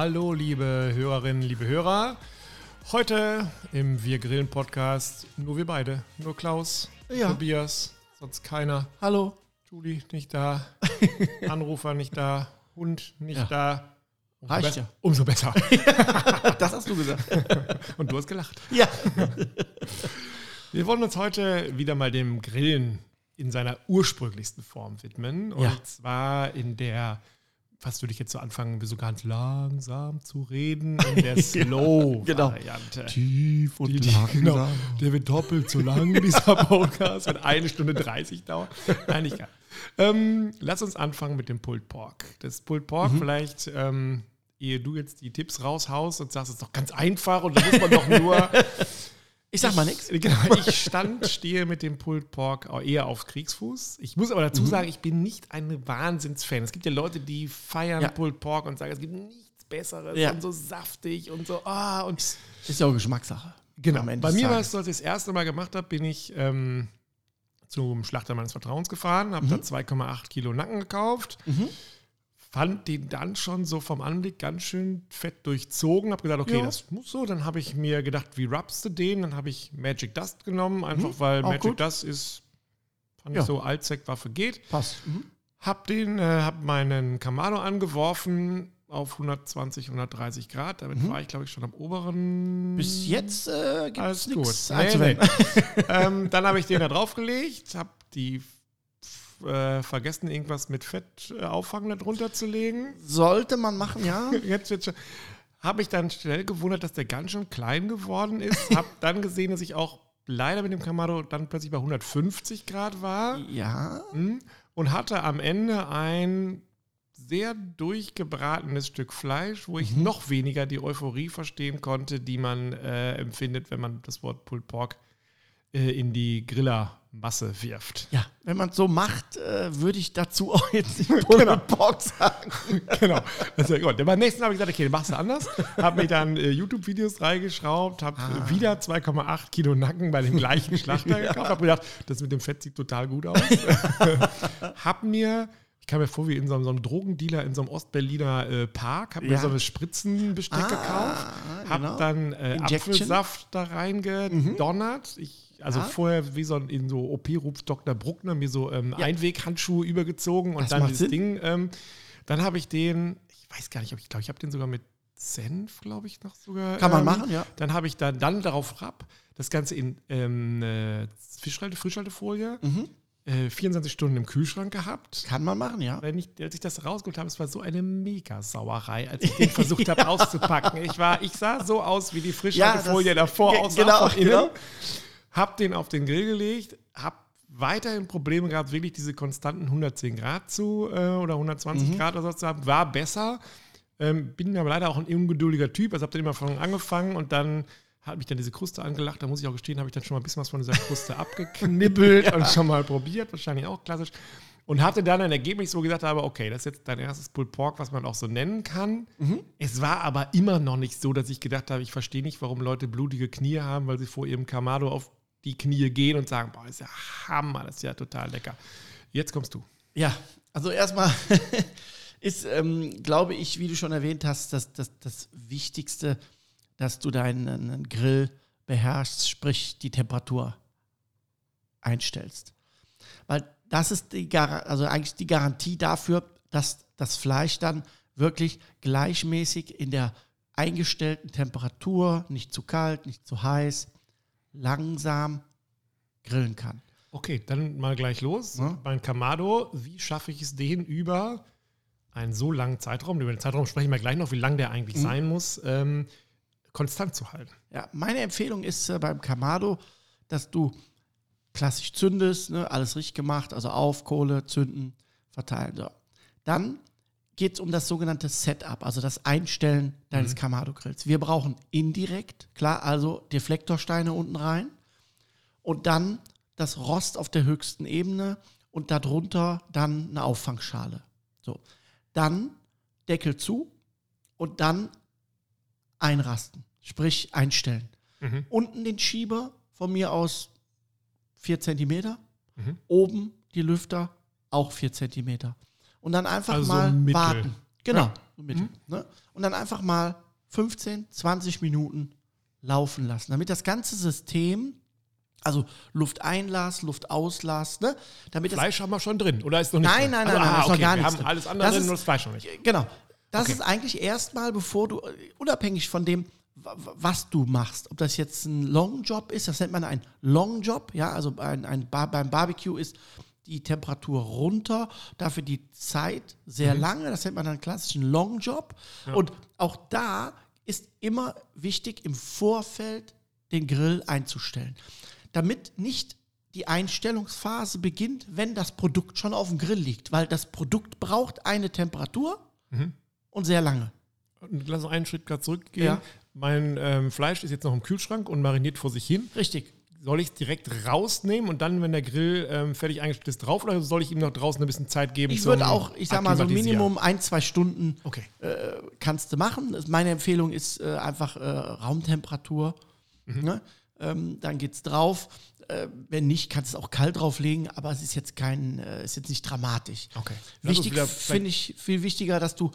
Hallo, liebe Hörerinnen, liebe Hörer. Heute im Wir Grillen Podcast nur wir beide. Nur Klaus, Ja. Tobias, sonst keiner. Hallo. Julie nicht da, Anrufer nicht da, Hund nicht Ja. da. Umso Reicht ja. Umso besser. Das hast du gesagt. Und du hast gelacht. ja. Wir wollen uns heute wieder mal dem Grillen in seiner ursprünglichsten Form widmen. Und Ja. zwar in der, was würde ich jetzt so anfangen, so ganz langsam zu reden, in der genau. Slow-Variante. Tief und Die- die- Genau, der wird doppelt so lang, dieser Podcast, wird eine Stunde 30 dauern. Nein, nicht gar. Ähm, lass uns anfangen mit dem Pulled Pork. Das Pulled Pork, vielleicht, ähm, ehe du jetzt die Tipps raushaust und sagst, es ist doch ganz einfach und da muss man doch nur. Ich sag mal nichts. Genau, ich stand, stehe mit dem Pulled Pork eher auf Kriegsfuß. Ich muss aber Mhm. dazu sagen, ich bin nicht ein Wahnsinnsfan. Es gibt ja Leute, die feiern Ja. Pulled Pork und sagen, es gibt nichts Besseres Ja. und so saftig und so. Ah, und Ist ja auch Geschmackssache. Genau. Bei mir war es so, als ich das erste Mal gemacht habe, bin ich ähm, zum Schlachter meines Vertrauens gefahren, habe da 2,8 Kilo Nacken gekauft, fand den dann schon so vom Anblick ganz schön fett durchzogen, habe gesagt, okay, Ja. das muss so. Dann habe ich mir gedacht, wie rubst du den? Dann habe ich Magic Dust genommen, einfach weil Auch Magic gut. Dust ist, fand Ja. ich so, Allzweckwaffe geht. Passt. Mhm. Hab den, äh, hab meinen Kamado angeworfen auf 120, 130 Grad. Damit war ich, glaube ich, schon am oberen. Bis jetzt äh, gibt Alles es nichts Nee, nee. ähm, dann habe ich den da draufgelegt, habe die äh, vergessen, irgendwas mit Fett äh, auffangen darunter zu legen. Sollte man machen, ja. Jetzt schon. Habe ich dann schnell gewundert, dass der ganz schön klein geworden ist. Habe dann gesehen, dass ich auch leider mit dem Kamado dann plötzlich bei 150 Grad war. Ja. Mhm. Und hatte am Ende ein sehr durchgebratenes Stück Fleisch, wo ich noch weniger die Euphorie verstehen konnte, die man äh, empfindet, wenn man das Wort Pulled Pork äh, in die Grillermasse wirft. Ja, wenn man es so macht, äh, würde ich dazu auch jetzt nicht Genau. Pork sagen. genau. Ja gut. Beim nächsten habe ich gesagt, okay, dann machst du anders. Habe mir dann äh, YouTube-Videos reingeschraubt, habe Ah. wieder 2,8 Kilo Nacken bei dem gleichen Schlachter gekauft, habe gedacht, das mit dem Fett sieht total gut aus. habe mir, ich kam mir vor wie in so einem, so einem Drogendealer in so einem Ostberliner äh, Park, habe mir Ja. so ein Spritzenbesteck Ah, gekauft, habe genau. dann äh. Apfelsaft da reingedonnert. Ich, also Ah. vorher wie so ein, in so OP-Ruf Dr. Bruckner mir so ähm, Ja. Einweghandschuhe übergezogen und Das dann Sinn. Ding. Ähm, dann habe ich den, ich weiß gar nicht, ob ich glaube, ich habe den sogar mit Senf, glaube ich, noch sogar. Kann man ähm, machen, ja. Dann habe ich dann, dann darauf rab, das Ganze in ähm, äh, Frischhaltefolie, Mhm. Äh, 24 Stunden im Kühlschrank gehabt. Kann man machen, ja. Wenn ich, als ich das rausgeholt habe, es war so eine Mega-Sauerei, als ich den versucht habe auszupacken. Ich, war, ich sah so aus wie die Frischhaltefolie Ja, davor aussah genau, von innen. genau. Hab den auf den Grill gelegt, hab weiterhin Probleme gehabt, wirklich diese konstanten 110 Grad zu äh, oder 120 Mhm. Grad oder so zu haben. War besser. Ähm, bin aber leider auch ein ungeduldiger Typ. Also habe dann immer von angefangen und dann hat mich dann diese Kruste angelacht. Da muss ich auch gestehen, habe ich dann schon mal ein bisschen was von dieser Kruste abgeknibbelt und schon mal probiert. Wahrscheinlich auch klassisch. Und hatte dann ein Ergebnis, wo ich gesagt habe, okay, das ist jetzt dein erstes Pulled Pork, was man auch so nennen kann. Es war aber immer noch nicht so, dass ich gedacht habe, ich verstehe nicht, warum Leute blutige Knie haben, weil sie vor ihrem Kamado auf die Knie gehen und sagen, boah, das ist ja Hammer, das ist ja total lecker. Jetzt kommst du. Ja, also erstmal ist, ähm, glaube ich, wie du schon erwähnt hast, das, das, das Wichtigste, dass du deinen Grill beherrschst, sprich die Temperatur einstellst. Weil das ist die, Gar- also eigentlich die Garantie dafür, dass das Fleisch dann wirklich gleichmäßig in der eingestellten Temperatur, nicht zu kalt, nicht zu heiß, langsam grillen kann. Okay, dann mal gleich los. Ja. Mein Kamado, wie schaffe ich es, den über einen so langen Zeitraum, über den Zeitraum sprechen wir gleich noch, wie lang der eigentlich Mhm. sein muss, ähm, konstant zu halten. Ja, meine Empfehlung ist äh, beim Kamado, dass du klassisch zündest, ne, alles richtig gemacht, also auf, Kohle, zünden, verteilen. So. Dann geht es um das sogenannte Setup, also das Einstellen deines Kamado-Grills. Wir brauchen indirekt, klar, also Deflektorsteine unten rein und dann das Rost auf der höchsten Ebene und darunter dann eine Auffangschale. So. Dann Deckel zu und dann einrasten, sprich einstellen. Mhm. Unten den Schieber von mir aus 4 cm, Mhm. oben die Lüfter auch 4 cm. Und dann einfach Also mal mittel. warten. Genau, Ja. Mittel. Ne? Und dann einfach mal 15, 20 Minuten laufen lassen, damit das ganze System, also Lufteinlass, Luftauslass, ne? damit das Fleisch haben wir schon drin, oder ist noch nicht Nein, drin? nein, also, nein, nein, ah, noch okay, gar wir nichts haben alles andere Das drin, ist- nur das Fleisch noch nicht. Genau. Das Okay. ist eigentlich erstmal, bevor du, äh, unabhängig von dem, wa- wa- was du machst, ob das jetzt ein Long Job ist, das nennt man ein Long Job, ja, also ein, ein Bar, beim Barbecue ist die Temperatur runter, dafür die Zeit sehr Mhm. lange, das nennt man einen klassischen Long Job. Und auch da ist immer wichtig, im Vorfeld den Grill einzustellen, damit nicht die Einstellungsphase beginnt, wenn das Produkt schon auf dem Grill liegt, weil das Produkt braucht eine Temperatur Mhm. Und sehr lange. Lass uns einen Schritt gerade zurückgehen. Ja. Mein ähm, Fleisch ist jetzt noch im Kühlschrank und mariniert vor sich hin. Richtig. Soll ich es direkt rausnehmen und dann, wenn der Grill ähm, fertig eingestellt ist, drauf oder soll ich ihm noch draußen ein bisschen Zeit geben? Ich würde auch, ich sag mal, so? Minimum ein, zwei Stunden Okay. äh, kannst du machen. Meine Empfehlung ist äh, einfach äh, Raumtemperatur. Mhm. Ne? Ähm, dann geht's drauf. Äh, wenn nicht, kannst du es auch kalt drauflegen, aber es ist jetzt kein, äh, ist jetzt nicht dramatisch. Okay. Wichtig finde ich viel wichtiger, dass du,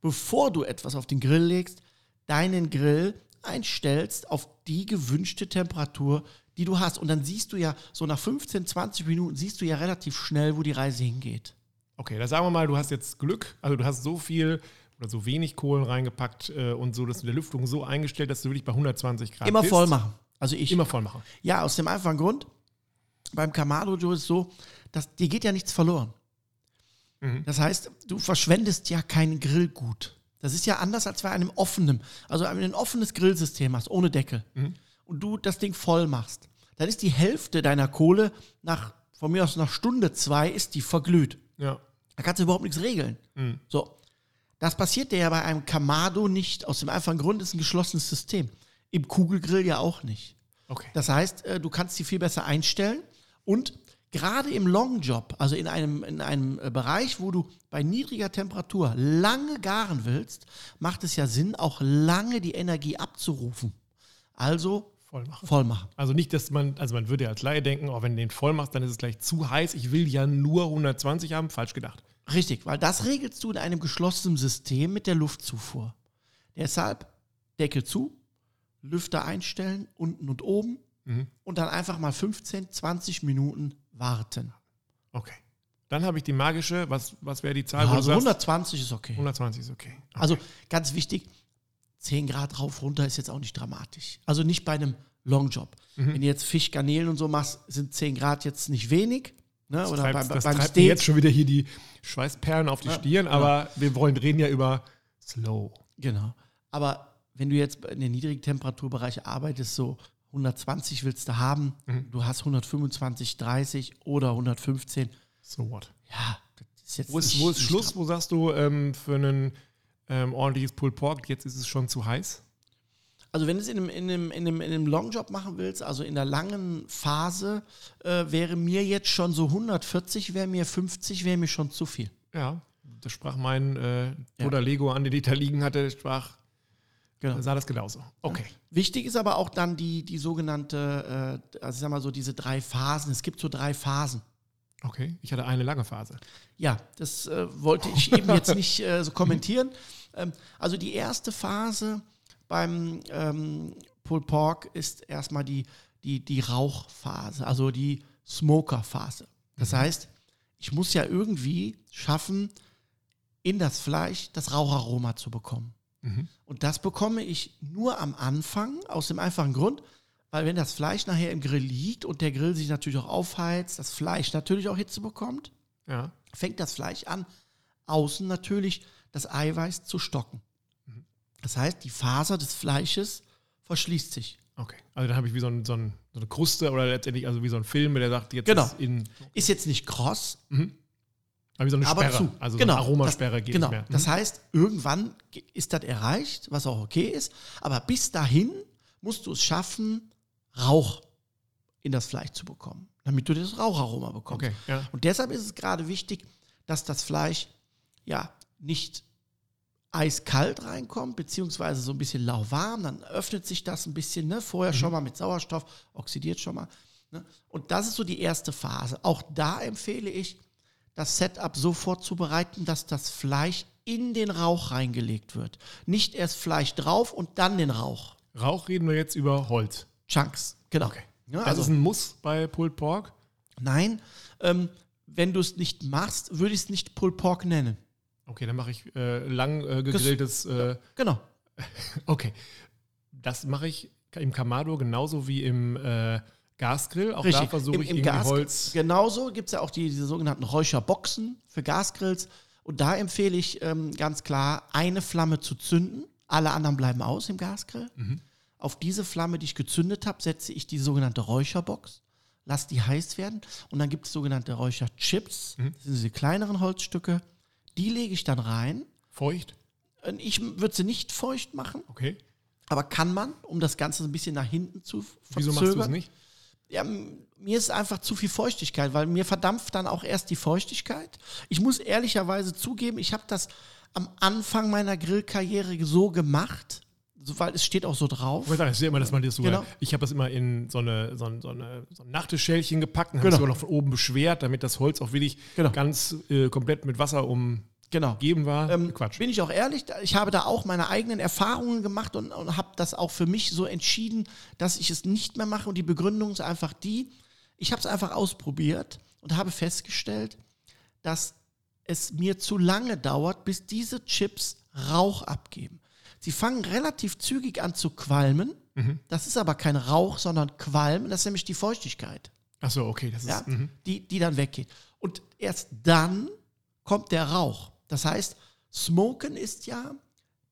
bevor du etwas auf den Grill legst, deinen Grill einstellst auf die gewünschte Temperatur, die du hast. Und dann siehst du ja, so nach 15, 20 Minuten siehst du ja relativ schnell, wo die Reise hingeht. Okay, da sagen wir mal, du hast jetzt Glück, also du hast so viel oder so wenig Kohlen reingepackt äh, und so, dass du der Lüftung so eingestellt, dass du wirklich bei 120 Grad Immer bist. voll machen. Also ich. Immer voll machen. Ja, aus dem einfachen Grund, beim Kamado Joe ist es so, dass dir geht ja nichts verloren. Mhm. Das heißt, du verschwendest ja kein Grillgut. Das ist ja anders als bei einem offenen. Also wenn du ein offenes Grillsystem hast, ohne Deckel, Mhm. und du das Ding voll machst, dann ist die Hälfte deiner Kohle nach, von mir aus nach Stunde zwei, ist die verglüht. Ja. Da kannst du überhaupt nichts regeln. Mhm. So. Das passiert dir ja bei einem Kamado nicht. Aus dem einfachen Grund ist ein geschlossenes System. Im Kugelgrill ja auch nicht. Okay. Das heißt, äh, du kannst sie viel besser einstellen und gerade im Long Job, also in einem, in einem äh, Bereich, wo du bei niedriger Temperatur lange garen willst, macht es ja Sinn, auch lange die Energie abzurufen. Also Voll machen. voll machen. Also nicht, dass man, also man würde ja als Laie denken, oh, wenn du den voll machst, dann ist es gleich zu heiß. Ich will ja nur 120 haben. Falsch gedacht. Richtig, weil das regelst du in einem geschlossenen System mit der Luftzufuhr. Deshalb Deckel zu, Lüfter einstellen, unten und oben Mhm. und dann einfach mal 15, 20 Minuten warten. Okay. Dann habe ich die magische, was, was wäre die Zahl? du Also sagst, 120 ist okay. 120 ist okay. okay. Also ganz wichtig, 10 Grad rauf, runter ist jetzt auch nicht dramatisch. Also nicht bei einem Longjob. Mhm. Wenn du jetzt Fisch, Garnelen und so machst, sind 10 Grad jetzt nicht wenig. Ne? das Oder treibt, beim, das beim treibt jetzt schon wieder hier die Schweißperlen auf die Ja, Stirn, aber wir wollen reden ja über Slow. Genau. Aber wenn du jetzt in den niedrigen Temperaturbereich arbeitest, so 120 willst du haben, Mhm. du hast 125, 30 oder 115, So what? ja, das ist jetzt Wo ist, nicht, wo ist Schluss? Wo sagst du, ähm, für ein ähm, ordentliches Pulled Pork, jetzt ist es schon zu heiß? Also wenn du es in einem, in einem, in einem, in einem Longjob machen willst, also in der langen Phase, äh, wäre mir jetzt schon so 140, wäre mir 50, wäre mir schon zu viel. Ja, das sprach mein äh, Ja. Bruder Lego an, der die da liegen hatte, sprach, Genau. sah das genauso. Okay. Wichtig ist aber auch dann die, die sogenannte, äh, also ich sag mal so diese drei Phasen. Es gibt so drei Phasen. Okay, ich hatte eine lange Phase. Ja, das äh, wollte ich eben jetzt nicht äh, so kommentieren. Ähm, also die erste Phase beim ähm, Pulled Pork ist erstmal die, die, die Rauchphase, also die Smoker-Phase. Das heißt, ich muss ja irgendwie schaffen, in das Fleisch das Raucharoma zu bekommen. Mhm. Und das bekomme ich nur am Anfang, aus dem einfachen Grund, weil wenn das Fleisch nachher im Grill liegt und der Grill sich natürlich auch aufheizt, das Fleisch natürlich auch Hitze bekommt, Ja. fängt das Fleisch an, außen natürlich das Eiweiß zu stocken. Das heißt, die Faser des Fleisches verschließt sich. Okay. Also dann habe ich wie so, ein, so, ein, so eine Kruste oder letztendlich also wie so ein Film, der sagt, jetzt Genau. ist in. Ist jetzt nicht kross, Aber so eine Sperre. zu. Also genau, so eine Aromasperre das, geht genau. nicht mehr. Mhm. Das heißt, irgendwann ge- ist das erreicht, was auch okay ist. Aber bis dahin musst du es schaffen, Rauch in das Fleisch zu bekommen, damit du das Raucharoma bekommst. Okay, ja. Und deshalb ist es gerade wichtig, dass das Fleisch ja nicht eiskalt reinkommt, beziehungsweise so ein bisschen lauwarm, dann öffnet sich das ein bisschen, ne? vorher schon mal mit Sauerstoff, oxidiert schon mal. Ne? Und das ist so die erste Phase. Auch da empfehle ich, das Setup so vorzubereiten, dass das Fleisch in den Rauch reingelegt wird. Nicht erst Fleisch drauf und dann den Rauch. Rauch reden wir jetzt über Holz. Chunks, genau. Okay. Ja, Das also, ist ein Muss bei Pulled Pork. nein, ähm, wenn du es nicht machst, würde ich es nicht Pulled Pork nennen. Okay, dann mache ich äh, lang äh, gegrilltes. Äh, Genau. okay. Das mache ich im Kamado genauso wie im äh, Gasgrill. Auch da Richtig. versuche Im, ich im irgendwie Gas, Holz. Genauso gibt es ja auch die, diese sogenannten Räucherboxen für Gasgrills. Und da empfehle ich ähm, ganz klar, eine Flamme zu zünden. Alle anderen bleiben aus im Gasgrill. Mhm. Auf diese Flamme, die ich gezündet habe, setze ich die sogenannte Räucherbox, lasse die heiß werden. Und dann gibt es sogenannte Räucherchips. Mhm. Das sind diese kleineren Holzstücke. Die lege ich dann rein. Feucht. Ich würde sie nicht feucht machen, Okay. aber kann man, um das Ganze ein bisschen nach hinten zu verzögern. Wieso machst du es nicht? Ja, mir ist einfach zu viel Feuchtigkeit, weil mir verdampft dann auch erst die Feuchtigkeit. Ich muss ehrlicherweise zugeben, ich habe das am Anfang meiner Grillkarriere so gemacht, so, weil es steht auch so drauf. Ich sehe immer, dass man das sogar. Genau. Ich habe das immer in so eine, so ein, so eine, so ein Nachttischschälchen gepackt und habe Genau. es sogar noch von oben beschwert, damit das Holz auch wirklich Genau. ganz äh, komplett mit Wasser umgeben Genau. war. Ähm, Quatsch. Bin ich auch ehrlich, ich habe da auch meine eigenen Erfahrungen gemacht und, und habe das auch für mich so entschieden, dass ich es nicht mehr mache. Und die Begründung ist einfach die, ich habe es einfach ausprobiert und habe festgestellt, dass es mir zu lange dauert, bis diese Chips Rauch abgeben. Sie fangen relativ zügig an zu qualmen. Mhm. Das ist aber kein Rauch, sondern Qualmen. Das ist nämlich die Feuchtigkeit Achso, okay. Das ist, ja, mhm. die, die dann weggeht. Und erst dann kommt der Rauch. Das heißt, Smoken ist ja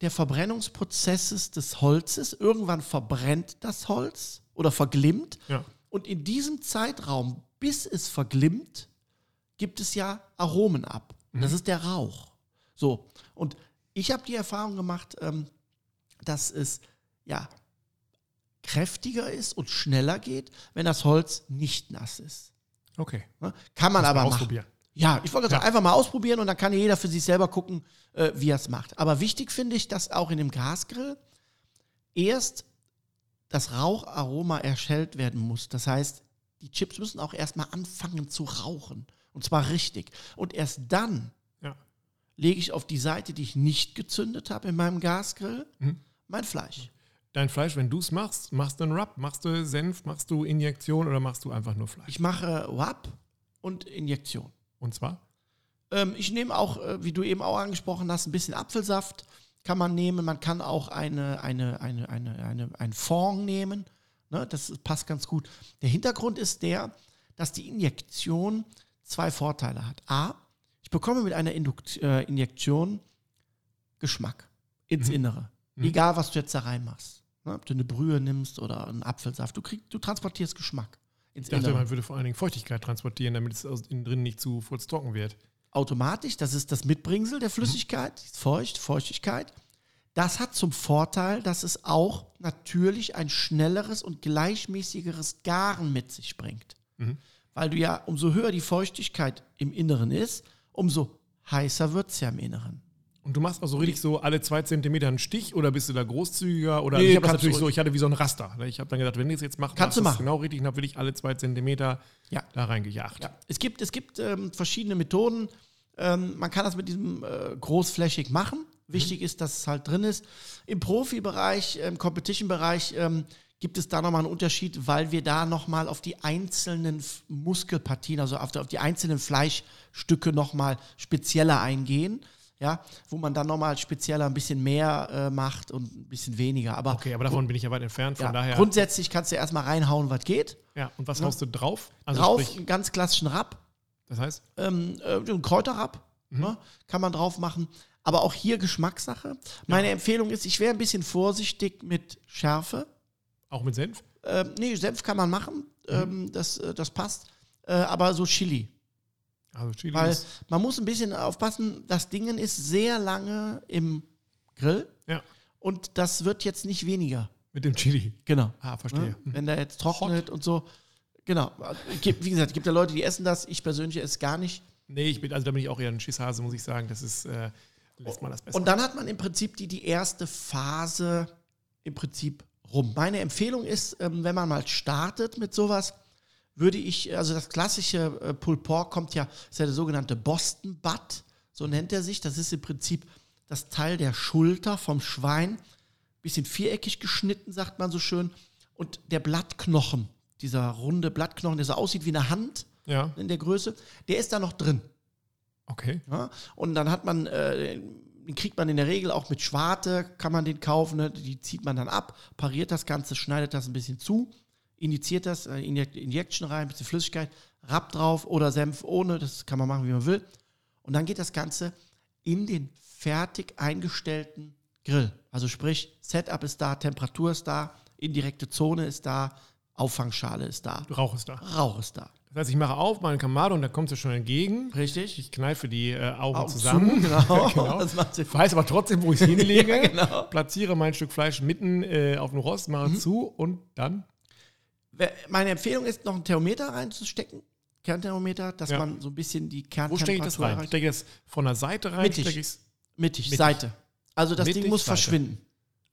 der Verbrennungsprozess des Holzes. Irgendwann verbrennt das Holz oder verglimmt. ja. Und in diesem Zeitraum, bis es verglimmt, gibt es ja Aromen ab. Und Das ist der Rauch. So, und ich habe die Erfahrung gemacht, ähm, dass es ja kräftiger ist und schneller geht, wenn das Holz nicht nass ist. Okay. Ne? Kann man Mal aber machen. Ja, ich wollte gerade Ja. sagen, einfach mal ausprobieren und dann kann jeder für sich selber gucken, äh, wie er es macht. Aber wichtig finde ich, dass auch in dem Gasgrill erst das Raucharoma erschellt werden muss. Das heißt, die Chips müssen auch erstmal anfangen zu rauchen. Und zwar richtig. Und erst dann Ja. lege ich auf die Seite, die ich nicht gezündet habe in meinem Gasgrill, Mhm. mein Fleisch. Dein Fleisch, wenn du es machst, machst du einen Rub, machst du Senf, machst du Injektion oder machst du einfach nur Fleisch? Ich mache WAP und Injektion. Und zwar? Ähm, ich nehme auch, äh, wie du eben auch angesprochen hast, ein bisschen Apfelsaft kann man nehmen. Man kann auch eine, eine, eine, eine, eine, ein Fond nehmen. Ne, das passt ganz gut. Der Hintergrund ist der, dass die Injektion zwei Vorteile hat. A, ich bekomme mit einer Indukt äh, Injektion Geschmack ins Mhm. Innere. Mhm. Egal, was du jetzt da reinmachst. Ne, ob du eine Brühe nimmst oder einen Apfelsaft. Du, krieg, du transportierst Geschmack ins Ich dachte, Innere. man würde vor allen Dingen Feuchtigkeit transportieren, damit es aus innen drin nicht zu trocken wird. automatisch, das ist das Mitbringsel der Flüssigkeit, die ist feucht, Feuchtigkeit. Das hat zum Vorteil, dass es auch natürlich ein schnelleres und gleichmäßigeres Garen mit sich bringt. Mhm. Weil du ja, umso höher die Feuchtigkeit im Inneren ist, umso heißer wird es ja im Inneren. Und du machst also richtig so alle zwei Zentimeter einen Stich oder bist du da großzügiger? Oder Nee, ich habe das natürlich so, ich hatte wie so ein Raster. ne? Ich habe dann gedacht, wenn ich es jetzt mache, Kannst du machen. genau richtig und habe wirklich alle zwei Zentimeter Ja. da reingejagt. Ja. Es gibt, es gibt ähm, verschiedene Methoden. Ähm, man kann das mit diesem äh, großflächig machen. Wichtig ist, dass es halt drin ist. Im Profibereich, im Competition-Bereich ähm, gibt es da nochmal einen Unterschied, weil wir da nochmal auf die einzelnen Muskelpartien, also auf die, auf die einzelnen Fleischstücke nochmal spezieller eingehen. Ja, wo man dann nochmal spezieller ein bisschen mehr äh, macht und ein bisschen weniger. Aber, Okay, aber davon bin ich ja weit entfernt. Von ja, daher. grundsätzlich kannst du erstmal reinhauen, was geht. ja, und was Ne? haust du drauf? Also Drauf sprich, einen ganz klassischen Rap. das heißt, ähm, äh, ein Kräuterrab, ne, kann man drauf machen. Aber auch hier Geschmackssache. Meine Empfehlung ist, ich wäre ein bisschen vorsichtig mit Schärfe. auch mit Senf? Ähm, nee, Senf kann man machen, ähm, das, äh, das passt. Äh, aber so Chili. Also Chili Weil man muss ein bisschen aufpassen, das Ding ist sehr lange im Grill ja, und das wird jetzt nicht weniger. mit dem Chili. Genau. Ah, verstehe. Ne? Wenn der jetzt trocknet und so. Genau. Wie gesagt, es gibt ja Leute, die essen das. Ich persönlich esse es gar nicht. Nee, ich bin, also da bin ich auch eher ein Schisshase, muss ich sagen. Das ist, äh, lässt man das besser. Und dann hat man im Prinzip die, die erste Phase im Prinzip rum. Meine Empfehlung ist, ähm, wenn man mal startet mit sowas, würde ich, also das klassische äh, Pulled Pork kommt ja, ist ja der sogenannte Boston Butt, so nennt er sich. Das ist im Prinzip das Teil der Schulter vom Schwein. Bisschen viereckig geschnitten, sagt man so schön. Und der Blattknochen, dieser runde Blattknochen, der so aussieht wie eine Hand Ja, in der Größe, der ist da noch drin. okay. Ja? Und dann hat man, äh, den kriegt man in der Regel auch mit Schwarte, kann man den kaufen, ne? die zieht man dann ab, pariert das Ganze, schneidet das ein bisschen zu, injiziert das, äh, Inject Injection rein, ein bisschen Flüssigkeit, Rapp drauf oder Senf ohne, das kann man machen, wie man will. Und dann geht das Ganze in den fertig eingestellten Grill. Also sprich, Setup ist da, Temperatur ist da, indirekte Zone ist da, Auffangschale ist da, Rauch ist da. Rauch ist da. Das heißt, ich mache auf meinen Kamado und da kommt es schon entgegen. Richtig? Ich kneife die äh, Augen Augen zusammen. zu, genau. genau. Das macht Sinn. Weiß aber trotzdem, wo ich es hinlege. Ja, genau. Platziere mein Stück Fleisch mitten äh, auf dem Rost, mache Mhm. es zu und dann. Meine Empfehlung ist, noch ein Thermometer reinzustecken. Kernthermometer, dass Ja. man so ein bisschen die Wo Kerntemperatur stecke ich das rein? erreicht. Stecke ich das von der Seite rein? Mittig. Stecke Mittig, Mittig. Seite. Also das Mittig, Ding muss Seite. verschwinden.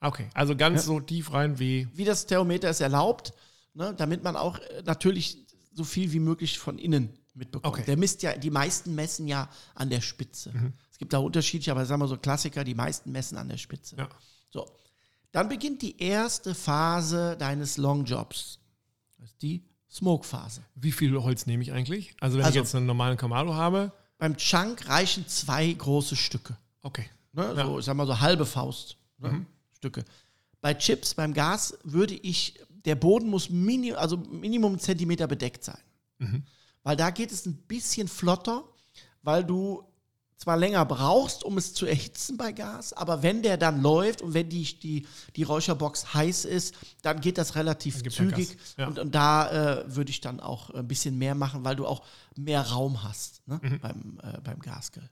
Okay, also ganz Ja. so tief rein wie. Wie das Thermometer ist erlaubt, ne, damit man auch äh, natürlich so viel wie möglich von innen mitbekommt. Okay. Der misst ja, die meisten messen ja an der Spitze. Mhm. Es gibt da unterschiedliche, aber sagen wir so Klassiker, die meisten messen an der Spitze. Ja. So. Dann beginnt die erste Phase deines Longjobs. Das ist die Smoke-Phase. Wie viel Holz nehme ich eigentlich? Also, wenn Also- ich jetzt einen normalen Kamado habe. Beim Chunk reichen zwei große Stücke. Okay. Ne? Ja. So, ich sag mal so halbe Faust ne? Stücke. Bei Chips, beim Gas, würde ich, der Boden muss mini, also Minimum Zentimeter bedeckt sein. Weil da geht es ein bisschen flotter, weil du zwar länger brauchst, um es zu erhitzen bei Gas, aber wenn der dann läuft und wenn die, die, die Räucherbox heiß ist, dann geht das relativ zügig. Ja. Und, und da äh, würde ich dann auch ein bisschen mehr machen, weil du auch mehr Raum hast ne? Mhm. beim, äh, beim Gasgrill.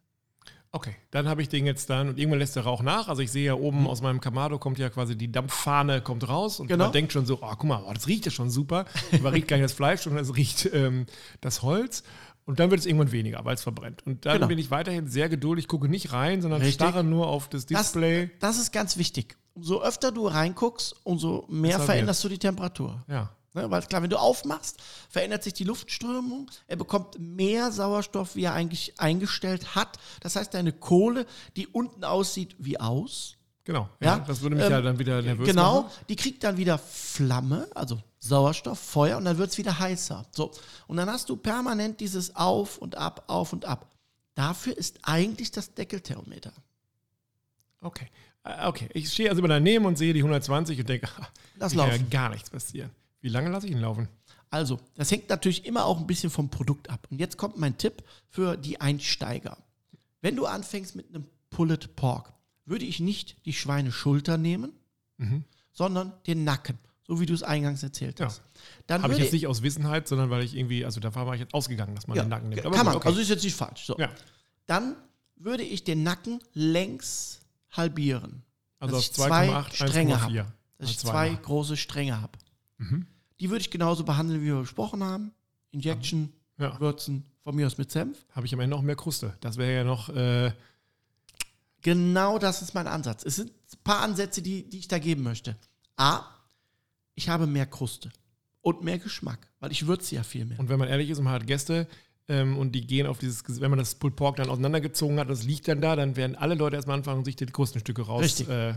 Okay, dann habe ich den jetzt dann und irgendwann lässt der Rauch nach. Also ich sehe ja oben aus meinem Kamado kommt ja quasi die Dampffahne kommt raus und Genau. man denkt schon so, oh, guck mal, oh, das riecht ja schon super. Aber riecht gar nicht das Fleisch, sondern es riecht ähm, das Holz. Und dann wird es irgendwann weniger, weil es verbrennt. Und dann Genau. bin ich weiterhin sehr geduldig, gucke nicht rein, sondern Richtig. starre nur auf das Das, Display. das ist ganz wichtig. Umso öfter du reinguckst, umso mehr veränderst du die Temperatur. ja. Ne, weil klar, wenn du aufmachst, verändert sich die Luftströmung. Er bekommt mehr Sauerstoff, wie er eigentlich eingestellt hat. Das heißt, deine Kohle, die unten aussieht wie aus, Genau. Ja, Ja, das würde mich ähm, ja dann wieder nervös genau, machen. die kriegt dann wieder Flamme, also Sauerstoff, Feuer und dann wird es wieder heißer. So, und dann hast du permanent dieses Auf und Ab, Auf und Ab. Dafür ist eigentlich das Deckelthermometer. Okay. Äh, Okay, ich stehe also immer daneben und sehe die 120 und denke, Lass hier kann ja laufen. gar nichts passieren. Wie lange lasse ich ihn laufen? Also, das hängt natürlich immer auch ein bisschen vom Produkt ab. Und jetzt kommt mein Tipp für die Einsteiger. Wenn du anfängst mit einem Pulled Pork, würde ich nicht die Schweineschulter nehmen, Mhm. sondern den Nacken, so wie du es eingangs erzählt Ja. hast. Dann Habe ich jetzt nicht aus Wissenheit, sondern weil ich irgendwie, also da war ich jetzt ausgegangen, dass man ja, den Nacken nimmt. kann gut, man, okay. also ist jetzt nicht falsch. So. ja. Dann würde ich den Nacken längs halbieren. Also dass ich zwei 2,8, Stränge 1,4. habe. Dass ich zwei zweimal. große Stränge habe. Mhm. Die würde ich genauso behandeln, wie wir besprochen haben. Injection, Ja, würzen, von mir aus mit Senf. habe ich am Ende noch mehr Kruste. Das wäre ja noch, äh, Genau das ist mein Ansatz. Es sind ein paar Ansätze, die, die ich da geben möchte. A, ich habe mehr Kruste und mehr Geschmack, weil ich würze ja viel mehr. und wenn man ehrlich ist und man hat Gäste ähm, und die gehen auf dieses, wenn man das Pulled Pork dann auseinandergezogen hat, das liegt dann da, dann werden alle Leute erstmal anfangen, sich die Krustenstücke raus. Richtig. Äh,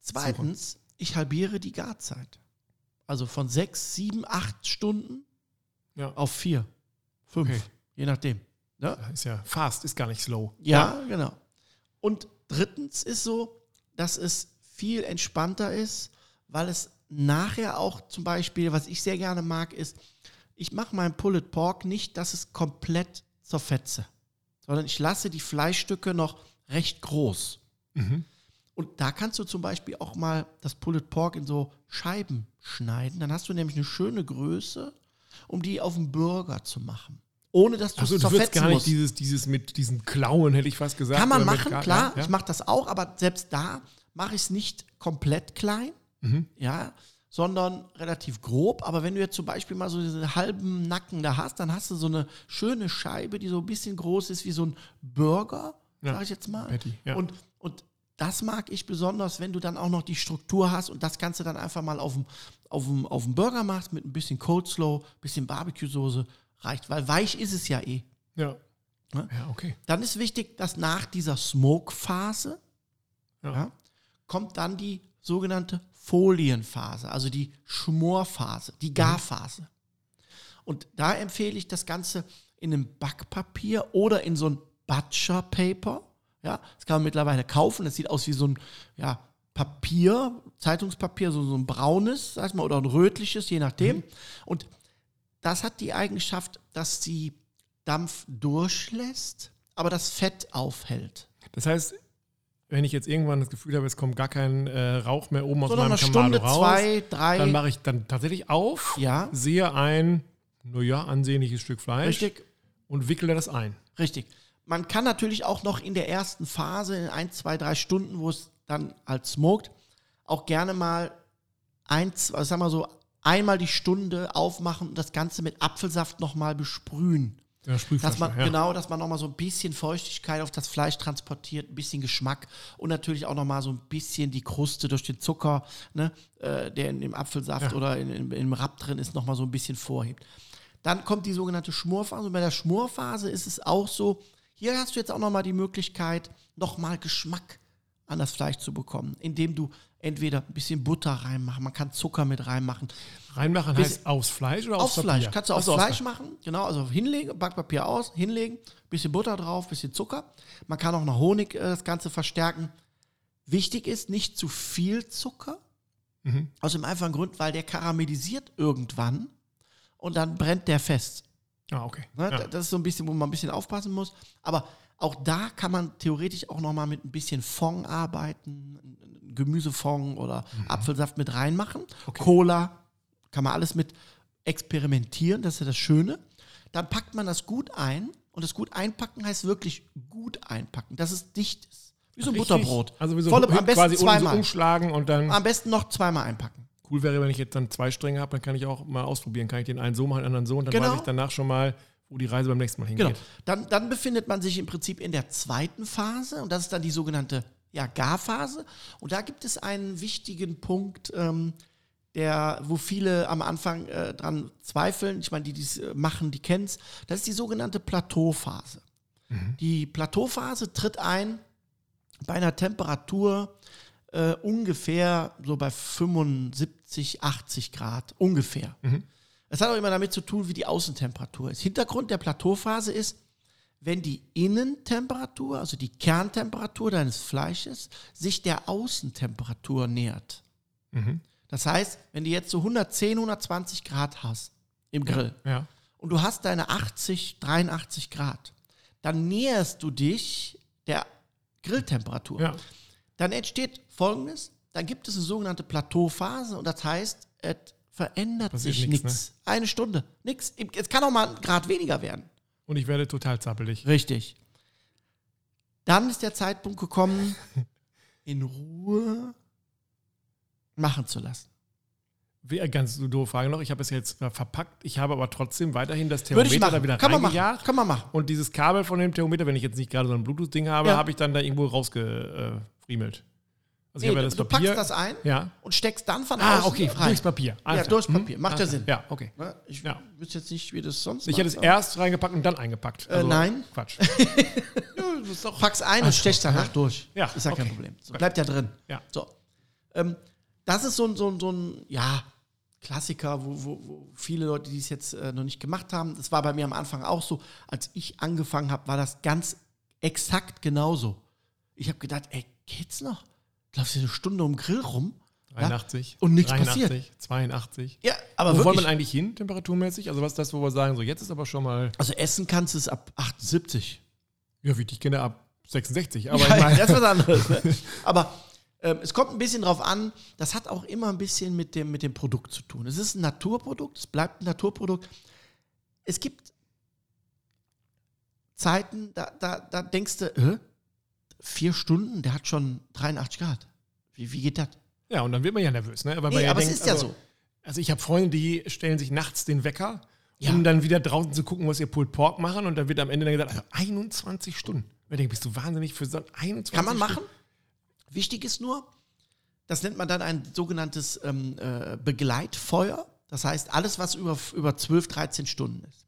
Zweitens, ich halbiere die Garzeit. Also von sechs, sieben, acht Stunden ja, auf vier, fünf, Okay. je nachdem. Ne? ist ja fast, ist gar nicht slow. Ja, genau. Und drittens ist so, dass es viel entspannter ist, weil es nachher auch zum Beispiel, was ich sehr gerne mag, ist, ich mache mein Pulled Pork nicht, dass es komplett zerfetze, sondern ich lasse die Fleischstücke noch recht groß. Mhm. Und da kannst du zum Beispiel auch mal das Pulled Pork in so Scheiben schneiden. Dann hast du nämlich eine schöne Größe, um die auf dem Burger zu machen. Ohne dass du Also es du zerfetzen gar nicht musst. dieses, dieses mit diesen Klauen, hätte ich fast gesagt. Kann man mit machen, Gar- klar. Ja, Ich mache das auch, aber selbst da mache ich es nicht komplett klein, Mhm. ja, sondern relativ grob. Aber wenn du jetzt zum Beispiel mal so diesen halben Nacken da hast, dann hast du so eine schöne Scheibe, die so ein bisschen groß ist wie so ein Burger, Ja, sag ich jetzt mal. Patty, ja. Und, und das mag ich besonders, wenn du dann auch noch die Struktur hast und das Ganze dann einfach mal auf dem, auf dem, auf dem Burger machst mit ein bisschen Cold Slow, bisschen Barbecue-Soße, reicht. Weil weich ist es ja eh. ja. Ja, okay. Dann ist wichtig, dass nach dieser Smoke-Phase Ja. ja, kommt dann die sogenannte Folienphase, also die Schmorphase, die Garphase. Und da empfehle ich das Ganze in einem Backpapier oder in so ein Butcher Paper. Ja, das kann man mittlerweile kaufen. Das sieht aus wie so ein ja, Papier, Zeitungspapier, so, so ein braunes, sag ich mal, oder ein rötliches, je nachdem. Und das hat die Eigenschaft, dass sie Dampf durchlässt, aber das Fett aufhält. Das heißt, wenn ich jetzt irgendwann das Gefühl habe, es kommt gar kein äh, Rauch mehr oben aus So nach meinem einer Kamado Stunde, raus, zwei, drei. dann mache ich dann tatsächlich auf, Ja. sehe ein, naja, ansehnliches Stück Fleisch Richtig, und wickele das ein. richtig. Man kann natürlich auch noch in der ersten Phase, in ein, zwei, drei Stunden, wo es dann halt smoked, auch gerne mal ein, zwei, sag mal so, einmal die Stunde aufmachen und das Ganze mit Apfelsaft nochmal besprühen. Ja, Dass man, ja. genau, dass man nochmal so ein bisschen Feuchtigkeit auf das Fleisch transportiert, ein bisschen Geschmack und natürlich auch nochmal so ein bisschen die Kruste durch den Zucker, ne, äh, der in dem Apfelsaft Ja. oder in, in, im Rapp drin ist, nochmal so ein bisschen vorhebt. Dann kommt die sogenannte Schmorphase und bei der Schmorphase ist es auch so, hier hast du jetzt auch nochmal die Möglichkeit, nochmal Geschmack an das Fleisch zu bekommen, indem du entweder ein bisschen Butter reinmachen, man kann Zucker mit reinmachen, Reinmachen Bis- heißt aufs Fleisch oder Aufs aufs Fleisch. Papier? Kannst du aufs Ach so, Fleisch machen. Genau, also hinlegen, Backpapier aus, hinlegen, bisschen Butter drauf, bisschen Zucker. Man kann auch noch Honig äh, das Ganze verstärken. Wichtig ist, nicht zu viel Zucker. Mhm. Aus dem einfachen Grund, weil der karamellisiert irgendwann und dann brennt der fest. Ah, okay. Ne? Ja. Das ist so ein bisschen, wo man ein bisschen aufpassen muss. Aber auch da kann man theoretisch auch noch mal mit ein bisschen Fond arbeiten, Gemüsefond oder Apfelsaft mit reinmachen. Mhm. Okay. Cola, kann man alles mit experimentieren, das ist ja das Schöne. Dann packt man das gut ein und das gut einpacken heißt wirklich gut einpacken, dass es dicht ist. Wie so ein Richtig. Butterbrot. Also wie so Volle, ein- am besten so zweimal. umschlagen und dann Am besten noch zweimal einpacken. cool wäre, wenn ich jetzt dann zwei Stränge habe, dann kann ich auch mal ausprobieren. Kann ich den einen so machen, den anderen so und dann Genau. weiß ich danach schon mal, wo die Reise beim nächsten Mal hingeht. Genau. Dann, dann befindet man sich im Prinzip in der zweiten Phase und das ist dann die sogenannte ja, Garphase. Und da gibt es einen wichtigen Punkt, ähm, der, wo viele am Anfang äh, dran zweifeln. Ich meine, die dies äh, machen, die kennen es. Das ist die sogenannte Plateauphase. Die Plateauphase tritt ein bei einer Temperatur äh, ungefähr so bei 75, 80 Grad. Ungefähr. Es hat auch immer damit zu tun, wie die Außentemperatur ist. Hintergrund der Plateauphase ist, wenn die Innentemperatur, also die Kerntemperatur deines Fleisches, sich der Außentemperatur nähert. Mhm. Das heißt, wenn du jetzt so 110, 120 Grad hast im Grill Ja. und du hast deine 80, 83 Grad, dann näherst du dich der Grilltemperatur. Ja. Dann entsteht folgendes: Dann gibt es eine sogenannte Plateauphase und das heißt, es verändert Passiert sich nichts. Eine Stunde, nichts. Es kann auch mal ein Grad weniger werden. Und ich werde total zappelig. Richtig. Dann ist der Zeitpunkt gekommen, in Ruhe machen zu lassen. Wie, äh, Ganz doofe Frage noch. Ich habe es jetzt äh, verpackt. Ich habe aber trotzdem weiterhin das Thermometer da wieder Kann man machen. Kann man machen. Und dieses Kabel von dem Thermometer, wenn ich jetzt nicht gerade so ein Bluetooth-Ding habe, Ja. habe ich dann da irgendwo rausgefriemelt. Also Nee, ja das du Papier. packst das ein ja. und steckst dann von Ah, außen okay, rein. durchs Papier. Ja, Alles klar. durchs Hm? Papier. Macht ja Alles Sinn. Ja, okay. Ne? Ich Ja. wüsste jetzt nicht, wie das sonst Ich hätte es erst reingepackt und dann eingepackt. Also Äh, nein. Quatsch. aber Pack's ein und stechst danach durch. Ja, Ist ja kein okay. Problem. So, bleibt ja drin. Ja. So. Ähm, das ist so ein, so ein, so ein ja, Klassiker, wo, wo, wo viele Leute, die es jetzt äh, noch nicht gemacht haben, das war bei mir am Anfang auch so. Als ich angefangen habe, war das ganz exakt genauso. Ich habe gedacht, ey, geht's noch? Laufst du eine Stunde um den Grill rum? 83. Und nichts 83, passiert. 82. Ja, aber Wo wollen wirklich. wir eigentlich hin, temperaturmäßig? Also was ist das, wo wir sagen, so jetzt ist aber schon mal, Also essen kannst du es ab 78. ja, wie ich kenne, ab 66. Aber ja, ich meine, das ist was anderes. Ne? Aber ähm, es kommt ein bisschen drauf an, das hat auch immer ein bisschen mit dem, mit dem Produkt zu tun. Es ist ein Naturprodukt, es bleibt ein Naturprodukt. Es gibt Zeiten, da, da, da denkst du, äh, vier Stunden, der hat schon 83 Grad. Wie, wie geht das? ja, und dann wird man ja nervös, ne? Weil man Nee, ja aber denkt, es ist ja also, so. Also ich habe Freunde, die stellen sich nachts den Wecker, Ja. um dann wieder draußen zu gucken, was ihr Pulled Pork machen. Und dann wird am Ende dann gesagt, also 21 Stunden. Ich denke, bist du wahnsinnig für so 21 Kann man Stunden? machen. Wichtig ist nur, das nennt man dann ein sogenanntes ähm, äh, Begleitfeuer. Das heißt, alles, was über, über 12, 13 Stunden ist.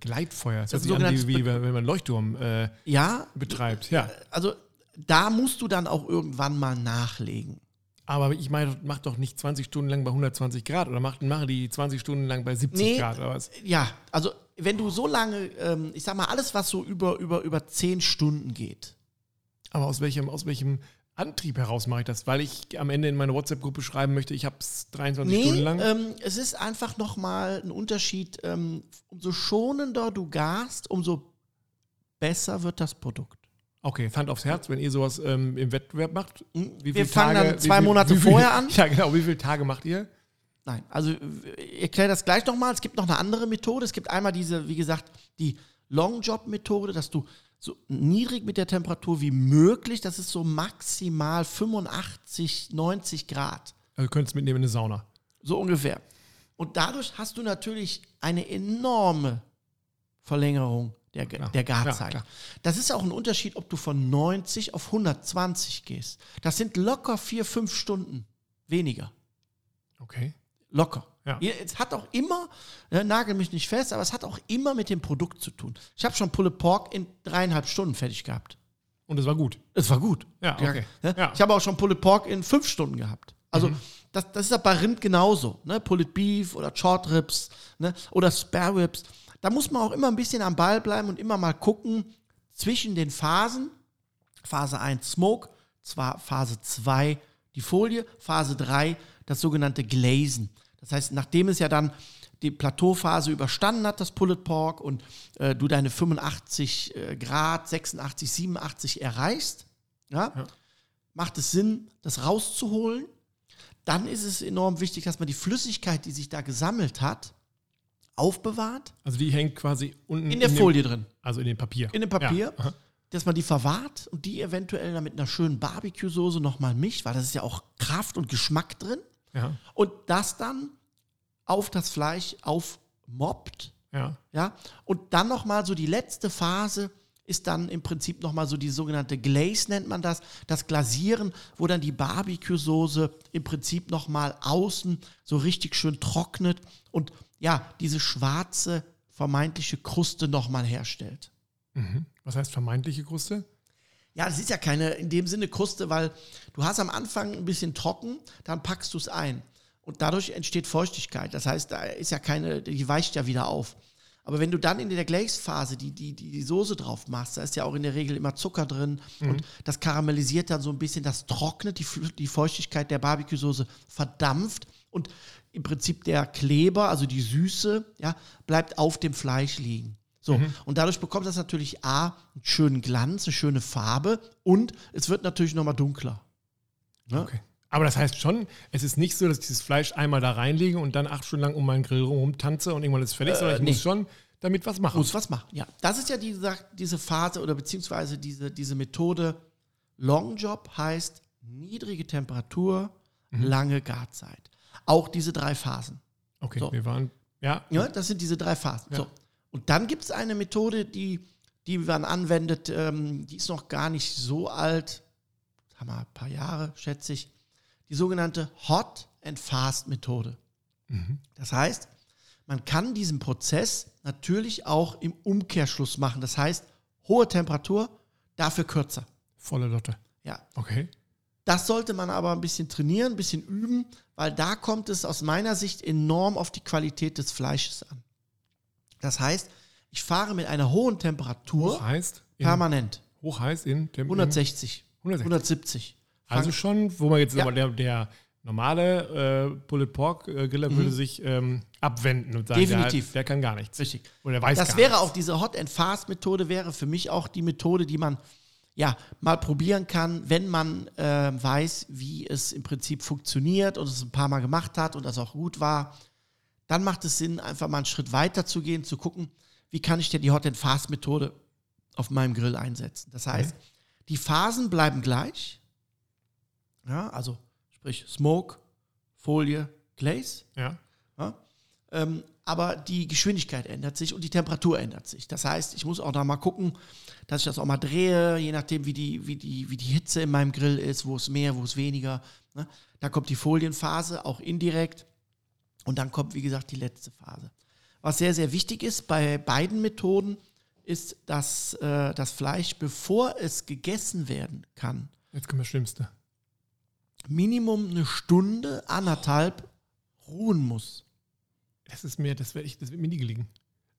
Begleitfeuer. Das, Das an, sogenanntes wie, wie wenn man Leuchtturm äh, Ja, betreibt. Ja. also da musst du dann auch irgendwann mal nachlegen. Aber ich meine, mach doch nicht 20 Stunden lang bei 120 Grad oder mach, mache die 20 Stunden lang bei 70 Nee. Grad oder was? Ja, also wenn du so lange, ähm, ich sag mal, alles, was so über, über, über 10 Stunden geht, Aber aus welchem, aus welchem Antrieb heraus mache ich das? Weil ich am Ende in meine WhatsApp-Gruppe schreiben möchte, ich habe es 23 Stunden Nee, lang. ähm, es ist einfach nochmal ein Unterschied. Ähm, umso schonender du gast, umso besser wird das Produkt. Okay, Hand aufs Herz, wenn ihr sowas ähm, im Wettbewerb macht. Hm, Wir fangen Tage- dann zwei viel- Monate viel- vorher an. Ja, genau. Wie viele Tage macht ihr? Nein, also ich erkläre das gleich nochmal. Es gibt noch eine andere Methode. Es gibt einmal diese, wie gesagt, die Long Job Methode, dass du so niedrig mit der Temperatur wie möglich, das ist so maximal 85, 90 Grad. Also, ihr könnt es mitnehmen in eine Sauna. So ungefähr. Und dadurch hast du natürlich eine enorme Verlängerung der, Klar. der Garzeit. klar. das ist auch ein Unterschied, ob du von 90 auf 120 gehst. Das sind locker vier, fünf Stunden weniger. Okay. Locker. Ja. Ja, Es hat auch immer, äh, nagel mich nicht fest, aber es hat auch immer mit dem Produkt zu tun. Ich habe schon Pulle Pork in dreieinhalb Stunden fertig gehabt. Und es war gut. Es war gut. Ja, okay. ne? Ja. Ich habe auch schon Pulled Pork in fünf Stunden gehabt. Also das, das ist ja bei Rind genauso. Ne? Pulled Beef oder Short Ribs ne? oder Spare Ribs. Da muss man auch immer ein bisschen am Ball bleiben und immer mal gucken zwischen den Phasen. Phase 1 Smoke, zwar Phase 2 die Folie, Phase 3 das sogenannte Glazen. Das heißt, nachdem es ja dann die Plateauphase überstanden hat, das Pulled Pork, und äh, du deine 85 äh, Grad, 86, 87 erreichst, ja, macht es Sinn, das rauszuholen. Dann ist es enorm wichtig, dass man die Flüssigkeit, die sich da gesammelt hat, aufbewahrt, Also die hängt quasi unten in der dem- Folie drin, also in dem Papier. in dem Papier, Ja. dass man die verwahrt und die eventuell dann mit einer schönen Barbecue-Soße nochmal mischt, weil das ist ja auch Kraft und Geschmack drin. Ja. Und das dann auf das Fleisch aufmobbt, Ja. ja, und dann nochmal so die letzte Phase ist dann im Prinzip nochmal so die sogenannte Glaze nennt man das, das Glasieren, wo dann die Barbecue-Soße im Prinzip nochmal außen so richtig schön trocknet und ja, diese schwarze vermeintliche Kruste nochmal herstellt. Mhm. Was heißt vermeintliche Kruste? Ja, das ist ja keine in dem Sinne Kruste, weil du hast am Anfang ein bisschen trocken, dann packst du es ein. Und dadurch entsteht Feuchtigkeit. Das heißt, da ist ja keine, die weicht ja wieder auf. Aber wenn du dann in der Glaze-Phase die, die, die, die Soße drauf machst, da ist ja auch in der Regel immer Zucker drin und das karamellisiert dann so ein bisschen, das trocknet, die, die Feuchtigkeit der Barbecue-Soße verdampft und im Prinzip der Kleber, also die Süße, ja, bleibt auf dem Fleisch liegen. So, und dadurch bekommt das natürlich A, einen schönen Glanz, eine schöne Farbe und es wird natürlich nochmal dunkler. Ne? Okay. Aber das heißt schon, es ist nicht so, dass ich dieses Fleisch einmal da reinlege und dann acht Stunden lang um meinen Grill rum tanze und irgendwann ist es fertig, sondern ich nee. muss schon damit was machen. Muss was machen, ja. Das ist ja diese, diese Phase oder beziehungsweise diese, diese Methode. Long Job heißt niedrige Temperatur, lange Garzeit. Auch diese drei Phasen. Okay, So. wir waren, ja, Ja, das sind diese drei Phasen. Ja. So. Und dann gibt es eine Methode, die, die man anwendet, ähm, die ist noch gar nicht so alt, haben wir ein paar Jahre, schätze ich. Die sogenannte Hot and Fast Methode. Das heißt, man kann diesen Prozess natürlich auch im Umkehrschluss machen. Das heißt, hohe Temperatur, dafür kürzer. volle Lotte. Ja, Okay. das sollte man aber ein bisschen trainieren, ein bisschen üben, weil da kommt es aus meiner Sicht enorm auf die Qualität des Fleisches an. Das heißt, ich fahre mit einer hohen Temperatur Hoch heißt, in, permanent. hoch heißt in Temp 160, 160. 170. Also schon, wo man jetzt Ja. aber der, der normale äh, Pulled Pork äh, Griller würde sich ähm, abwenden und sagen, Mhm. Definitiv. Der, der kann gar nichts. Richtig. Oder der weiß Das gar wäre nichts. auch diese Hot and Fast Methode wäre für mich auch die Methode, die man ja mal probieren kann, wenn man äh, weiß, wie es im Prinzip funktioniert und es ein paar Mal gemacht hat und das auch gut war. Dann macht es Sinn, einfach mal einen Schritt weiter zu gehen, zu gucken, wie kann ich denn die Hot and Fast Methode auf meinem Grill einsetzen. Das heißt, die Phasen bleiben gleich. Ja, also sprich Smoke, Folie, Glaze. Ja. Ja? Ähm, aber die Geschwindigkeit ändert sich und die Temperatur ändert sich. Das heißt, ich muss auch da mal gucken, dass ich das auch mal drehe, je nachdem, wie die, wie die, wie die Hitze in meinem Grill ist, wo es mehr, wo es weniger. Ne? Da kommt die Folienphase auch indirekt und dann kommt, wie gesagt, die letzte Phase. Was sehr, sehr wichtig ist bei beiden Methoden, ist, dass äh, das Fleisch, bevor es gegessen werden kann, Jetzt kommt das Schlimmste. Minimum eine Stunde, anderthalb ruhen muss. Das ist mir, das, wär ich, das wird mir nie gelingen.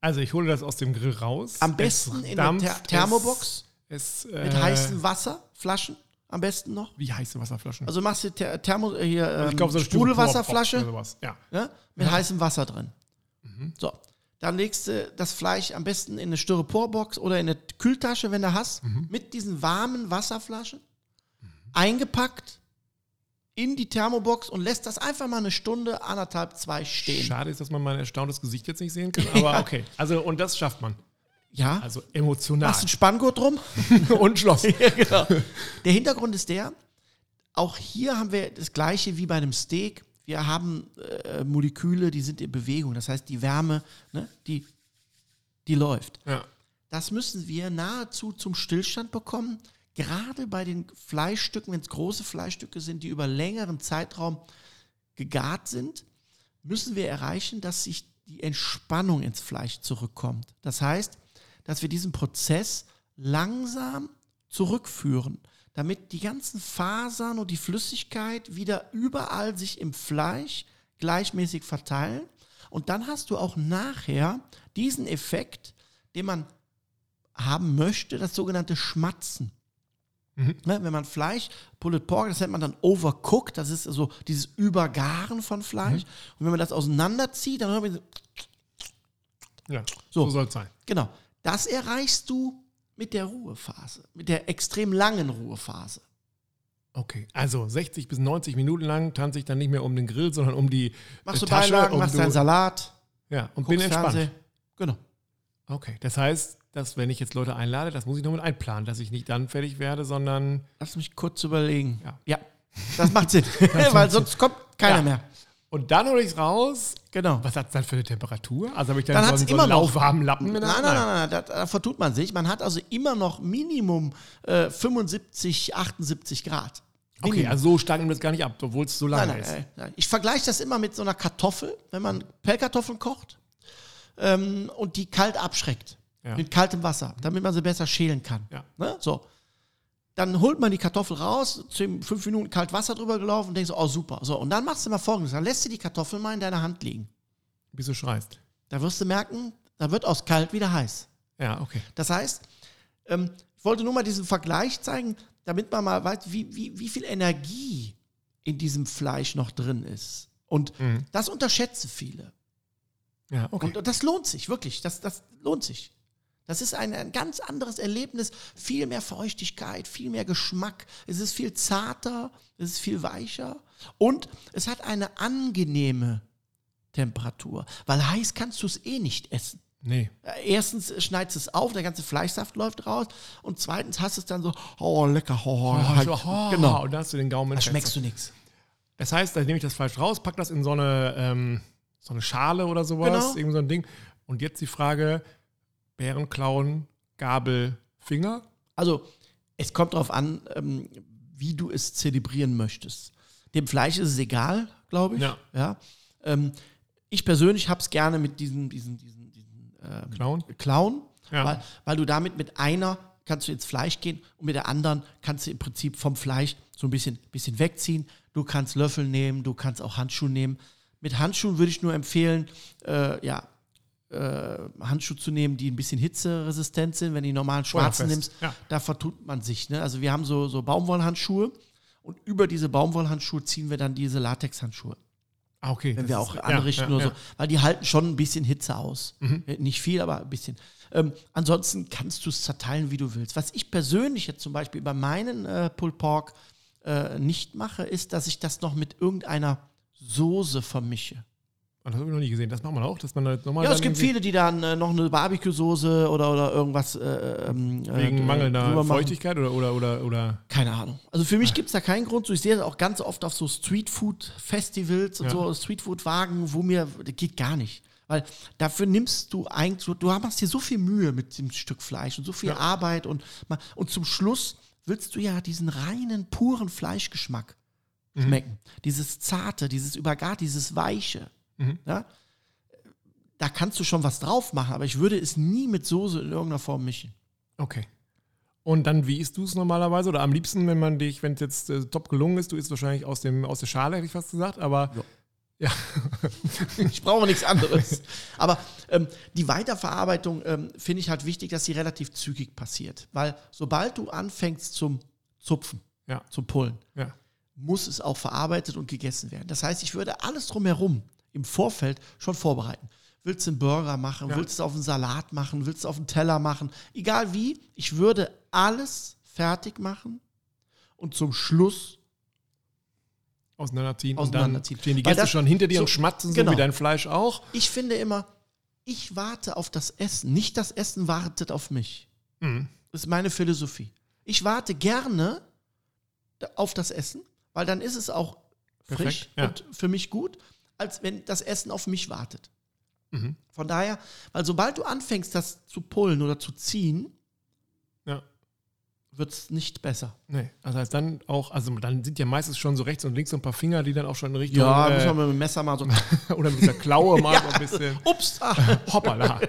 Also ich hole das aus dem Grill raus. Am Es besten in der Thermobox Es, es, mit äh, heißen Wasserflaschen. Am besten noch. Wie heiße Wasserflaschen? Also machst du Ther Thermo, äh, hier ähm, ich glaube, so eine Sprudelwasserflasche. Ja. ja, mit Ja. heißem Wasser drin. Mhm. So, dann legst du das Fleisch am besten in eine Styroporbox oder in eine Kühltasche, wenn du hast, Mhm. mit diesen warmen Wasserflaschen eingepackt in die Thermobox und lässt das einfach mal eine Stunde, anderthalb, zwei stehen. Schade ist, dass man mein erstauntes Gesicht jetzt nicht sehen kann, aber Ja. okay. Also, und das schafft man. Ja, Also emotional. machst einen Spanngurt drum. und Schloss. ja, genau. Der Hintergrund ist der, auch hier haben wir das gleiche wie bei einem Steak. Wir haben äh, Moleküle, die sind in Bewegung. Das heißt, die Wärme, ne, die, die läuft. Ja. Das müssen wir nahezu zum Stillstand bekommen. Gerade bei den Fleischstücken, wenn es große Fleischstücke sind, die über längeren Zeitraum gegart sind, müssen wir erreichen, dass sich die Entspannung ins Fleisch zurückkommt. Das heißt, dass wir diesen Prozess langsam zurückführen, damit die ganzen Fasern und die Flüssigkeit wieder überall sich im Fleisch gleichmäßig verteilen. Und dann hast du auch nachher diesen Effekt, den man haben möchte, das sogenannte Schmatzen. Mhm. Ne, wenn man Fleisch, Pulled Pork, das nennt man dann Overcooked, das ist so dieses Übergaren von Fleisch. Mhm. Und wenn man das auseinanderzieht, dann hören wir so, ja. So. So, soll es sein. genau, das erreichst du mit der Ruhephase, mit der extrem langen Ruhephase. Okay. Also 60 bis 90 Minuten lang tanze ich dann nicht mehr um den Grill, sondern um die Machst du Beilagen, und machst du- deinen Salat, Ja, und bin entspannt. Fernsehen. Genau. Okay. Das heißt, dass wenn ich jetzt Leute einlade, das muss ich noch mit einplanen, dass ich nicht dann fertig werde, sondern Lass mich kurz überlegen. Ja. ja das macht Sinn, weil sonst kommt keiner Ja. mehr. Und dann hole ich es raus. Genau. Was hat es dann für eine Temperatur? Also habe ich dann, Dann so, so immer einen lauwarmen Lappen der Nein, nein, nein, nein, da, da vertut man sich. Man hat also immer noch Minimum äh, 75, 78 Grad. Okay, Minimum. also so stark nimmt das gar nicht ab, obwohl es so lange Nein, nein, ist. nein. Ich vergleiche das immer mit so einer Kartoffel, wenn man Pellkartoffeln kocht ähm, und die kalt abschreckt. Ja. Mit kaltem Wasser, damit man sie besser schälen kann. Ja. Ne? So. Dann holt man die Kartoffel raus, fünf Minuten kalt Wasser drüber gelaufen und denkst so, oh super. So, und dann machst du mal folgendes: Dann lässt du die Kartoffel mal in deiner Hand liegen. Bis du schreist. Da wirst du merken, da wird aus kalt wieder heiß. Ja, okay. Das heißt, ähm, ich wollte nur mal diesen Vergleich zeigen, damit man mal weiß, wie, wie, wie viel Energie in diesem Fleisch noch drin ist. Und Mhm. das unterschätzen viele. Ja, okay. Und das lohnt sich, wirklich. Das, das lohnt sich. Das ist ein, ein ganz anderes Erlebnis. Viel mehr Feuchtigkeit, viel mehr Geschmack. Es ist viel zarter, es ist viel weicher. Und es hat eine angenehme Temperatur. Weil heiß kannst du es eh nicht essen. nee. Äh, Erstens schneidest du es auf, der ganze Fleischsaft läuft raus. Und zweitens hast du es dann so, oh, lecker, oh, Oh, oh, genau. Und da hast du den Gaumen. Da schmeckst du nichts. Das heißt, da nehme ich das Fleisch raus, pack das in so eine, ähm, so eine Schale oder sowas, Genau. irgend so ein Ding. Und jetzt die Frage: Bärenklauen, Gabel, Finger? Also, es kommt darauf an, ähm, wie du es zelebrieren möchtest. Dem Fleisch ist es egal, glaube ich. Ja. Ja. Ähm, ich persönlich habe es gerne mit diesen, diesen, diesen, diesen ähm, Klauen? Klauen, Ja. weil, weil du damit mit einer kannst du ins Fleisch gehen und mit der anderen kannst du im Prinzip vom Fleisch so ein bisschen, bisschen wegziehen. Du kannst Löffel nehmen, du kannst auch Handschuhe nehmen. Mit Handschuhen würde ich nur empfehlen, äh, ja, Handschuhe zu nehmen, die ein bisschen hitzeresistent sind. Wenn du die normalen schwarzen Feuerfest, nimmst, ja. da vertut man sich. Ne? Also wir haben so, so Baumwollhandschuhe und über diese Baumwollhandschuhe ziehen wir dann diese Latexhandschuhe Ah, okay. wenn wir ist- auch ja, anrichten ja, oder ja. so. Weil die halten schon ein bisschen Hitze aus. Mhm. Äh, Nicht viel, aber ein bisschen. Ähm, ansonsten kannst du es zerteilen, wie du willst. Was ich persönlich jetzt zum Beispiel bei meinen äh, Pulled Pork äh, nicht mache, ist, dass ich das noch mit irgendeiner Soße vermische. Das habe ich noch nie gesehen. Das macht man auch, dass man halt nochmal. Ja, es gibt viele, die dann äh, noch eine Barbecue-Soße oder, oder irgendwas äh, ähm, äh, Wegen äh, mangelnder. Feuchtigkeit oder, oder, oder, oder. Keine Ahnung. Also für mich gibt es da keinen Grund. So, ich sehe das auch ganz oft auf so Streetfood-Festivals und Ja. so, Streetfood-Wagen, wo mir, das geht gar nicht. Weil dafür nimmst du eigentlich, du- machst dir so viel Mühe mit dem Stück Fleisch und so viel Ja. Arbeit und, und zum Schluss willst du ja diesen reinen, puren Fleischgeschmack schmecken. Dieses Zarte, dieses Übergar, dieses Weiche. Mhm. Ja? da kannst du schon was drauf machen, aber ich würde es nie mit Soße in irgendeiner Form mischen. Okay. Und dann, wie isst du es normalerweise? Oder am liebsten, wenn man dich, wenn es jetzt äh, top gelungen ist, du isst wahrscheinlich aus, dem, aus der Schale, hätte ich fast gesagt, aber ja. Ich brauche nichts anderes. Aber ähm, die Weiterverarbeitung ähm, finde ich halt wichtig, dass sie relativ zügig passiert. Weil sobald du anfängst zum Zupfen, Ja. zum Pullen, ja. muss es auch verarbeitet und gegessen werden. Das heißt, ich würde alles drumherum im Vorfeld schon vorbereiten. Willst du einen Burger machen, Ja. willst du es auf einen Salat machen, willst du es auf einen Teller machen, egal wie, ich würde alles fertig machen und zum Schluss Auseinanderziehen. Und Auseinanderziehen. dann stehen die Gäste das- schon hinter dir so- und schmatzen, so genau. wie dein Fleisch auch. Ich finde immer, ich warte auf das Essen, nicht das Essen wartet auf mich. Mhm. Das ist meine Philosophie. Ich warte gerne auf das Essen, weil dann ist es auch frisch Perfekt, ja. und für mich gut, als wenn das Essen auf mich wartet. Mhm. Von daher, weil sobald du anfängst, das zu pullen oder zu ziehen, Ja. wird es nicht besser. Nee, das heißt dann auch, also dann sind ja meistens schon so rechts und links so ein paar Finger, die dann auch schon in Richtung, Ja, muss äh, man mit dem Messer mal so. oder mit der Klaue mal so ein bisschen, Ups! Ah, hoppala.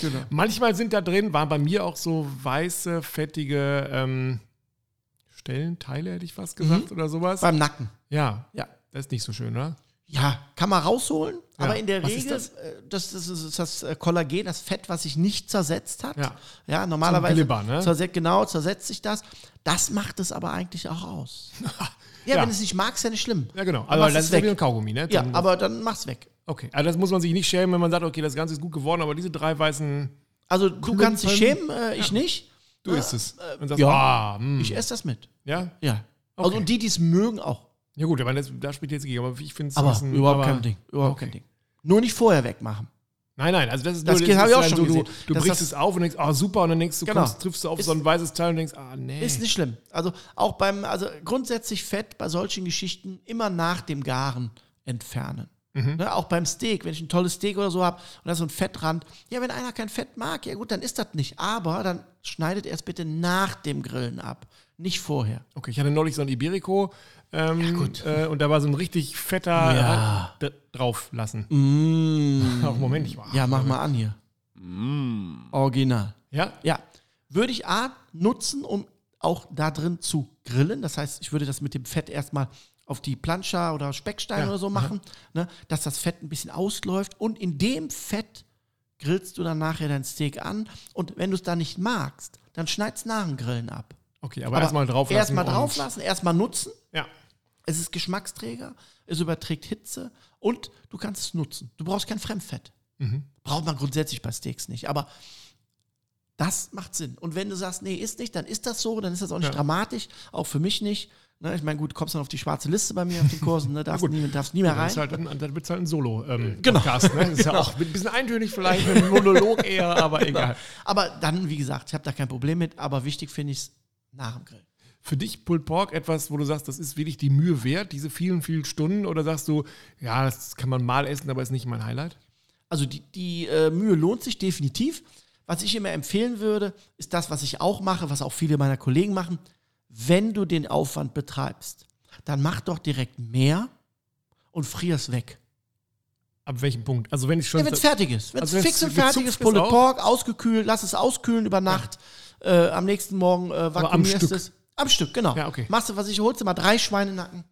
genau. Manchmal sind da drin, waren bei mir auch so weiße, fettige ähm, Stellen, Teile hätte ich fast gesagt, oder sowas. Beim Nacken. Ja, Ja. das ist nicht so schön, oder? Ja, kann man rausholen, Ja. aber in der Was ist Regel, das? äh, das, das ist das äh, Kollagen, das Fett, was sich nicht zersetzt hat. Ja. ja normalerweise Glibber, ne? zerset, genau, zersetzt sich das. Das macht es aber eigentlich auch aus. ja, Ja. wenn es nicht mag, ist ja nicht schlimm. Ja, genau. Dann Aber das es ist weg. wie ein Kaugummi, ne? Ja, Dann- aber dann mach's weg. Okay, also das muss man sich nicht schämen, wenn man sagt, okay, das Ganze ist gut geworden, aber diese drei weißen, Also du Klumpen. kannst dich schämen, äh, ich nicht. du isst es. Sagst, ja. ah, hm. Ich esse das mit. ja? Ja. Also Okay. und die, die es mögen, auch. Ja gut, aber das, da spielt jetzt gegen, aber ich finde es Aber ein bisschen- überhaupt aber- kein Ding. Überhaupt okay. kein Ding. Nur nicht vorher wegmachen. Nein, nein, also das ist Das nur, geht- hab ich auch ist schon so, du, gesehen. du Dass brichst das- es auf und denkst, ah super, und dann denkst du, Genau. kommst, triffst du auf Ist- so ein weißes Teil und denkst, ah nee. Ist nicht schlimm. Also auch beim, also grundsätzlich Fett bei solchen Geschichten immer nach dem Garen entfernen. Mhm. Ne, auch beim Steak, wenn ich ein tolles Steak oder so habe und da ist so ein Fettrand, ja, wenn einer kein Fett mag, ja gut, dann ist das nicht. Aber dann schneidet er es bitte nach dem Grillen ab, nicht vorher. Okay, ich hatte neulich so ein Iberico ähm, Ja, gut. Äh, und da war so ein richtig fetter Ja. äh, drauf lassen. Mm. Ach, Moment, ich war. Ja, mach mal an hier. Original. Ja? Ja, würde ich A nutzen, um auch da drin zu grillen. Das heißt, ich würde das mit dem Fett erstmal auf die Plancha oder Specksteine Ja, oder so machen, ne, dass das Fett ein bisschen ausläuft. Und in dem Fett grillst du dann nachher dein Steak an. Und wenn du es dann nicht magst, dann schneid's nach dem Grillen ab. Okay, aber, erstmal drauf lassen. Erstmal drauf lassen, erstmal nutzen. Ja. Es ist Geschmacksträger, es überträgt Hitze und du kannst es nutzen. Du brauchst kein Fremdfett. Mhm. Braucht man grundsätzlich bei Steaks nicht. Aber das macht Sinn. Und wenn du sagst, nee, ist nicht, dann ist das so, dann ist das auch nicht Ja. dramatisch. Auch für mich nicht. Ne, ich meine, gut, kommst dann auf die schwarze Liste bei mir auf den Kursen, ne, darfst, nie, darfst nie mehr rein. halt ein, dann wird es halt ein Solo-Podcast. Genau. ne? Das ist ja Genau. auch ein bisschen eintönig vielleicht, ein Monolog eher, aber egal. Aber dann, wie gesagt, ich habe da kein Problem mit, aber wichtig finde ich es nach dem Grill. Für dich Pulled Pork etwas, wo du sagst, das ist wirklich die Mühe wert, diese vielen, vielen Stunden? Oder sagst du, ja, das kann man mal essen, aber ist nicht mein Highlight? Also die, die äh, Mühe lohnt sich definitiv. Was ich immer empfehlen würde, ist das, was ich auch mache, was auch viele meiner Kollegen machen. Wenn du den Aufwand betreibst, dann mach doch direkt mehr und frier es weg. Ab welchem Punkt? Also wenn ich schon. Ja, wenn es fertig ist. Wenn es Also fix und fertig ist, Pulled? Pork, ausgekühlt, lass es auskühlen über Nacht. Äh, am nächsten Morgen äh, vakuumierst es. Am Stück, genau. Ja, okay. Machst du, was ich holst du mal drei Schweinenacken.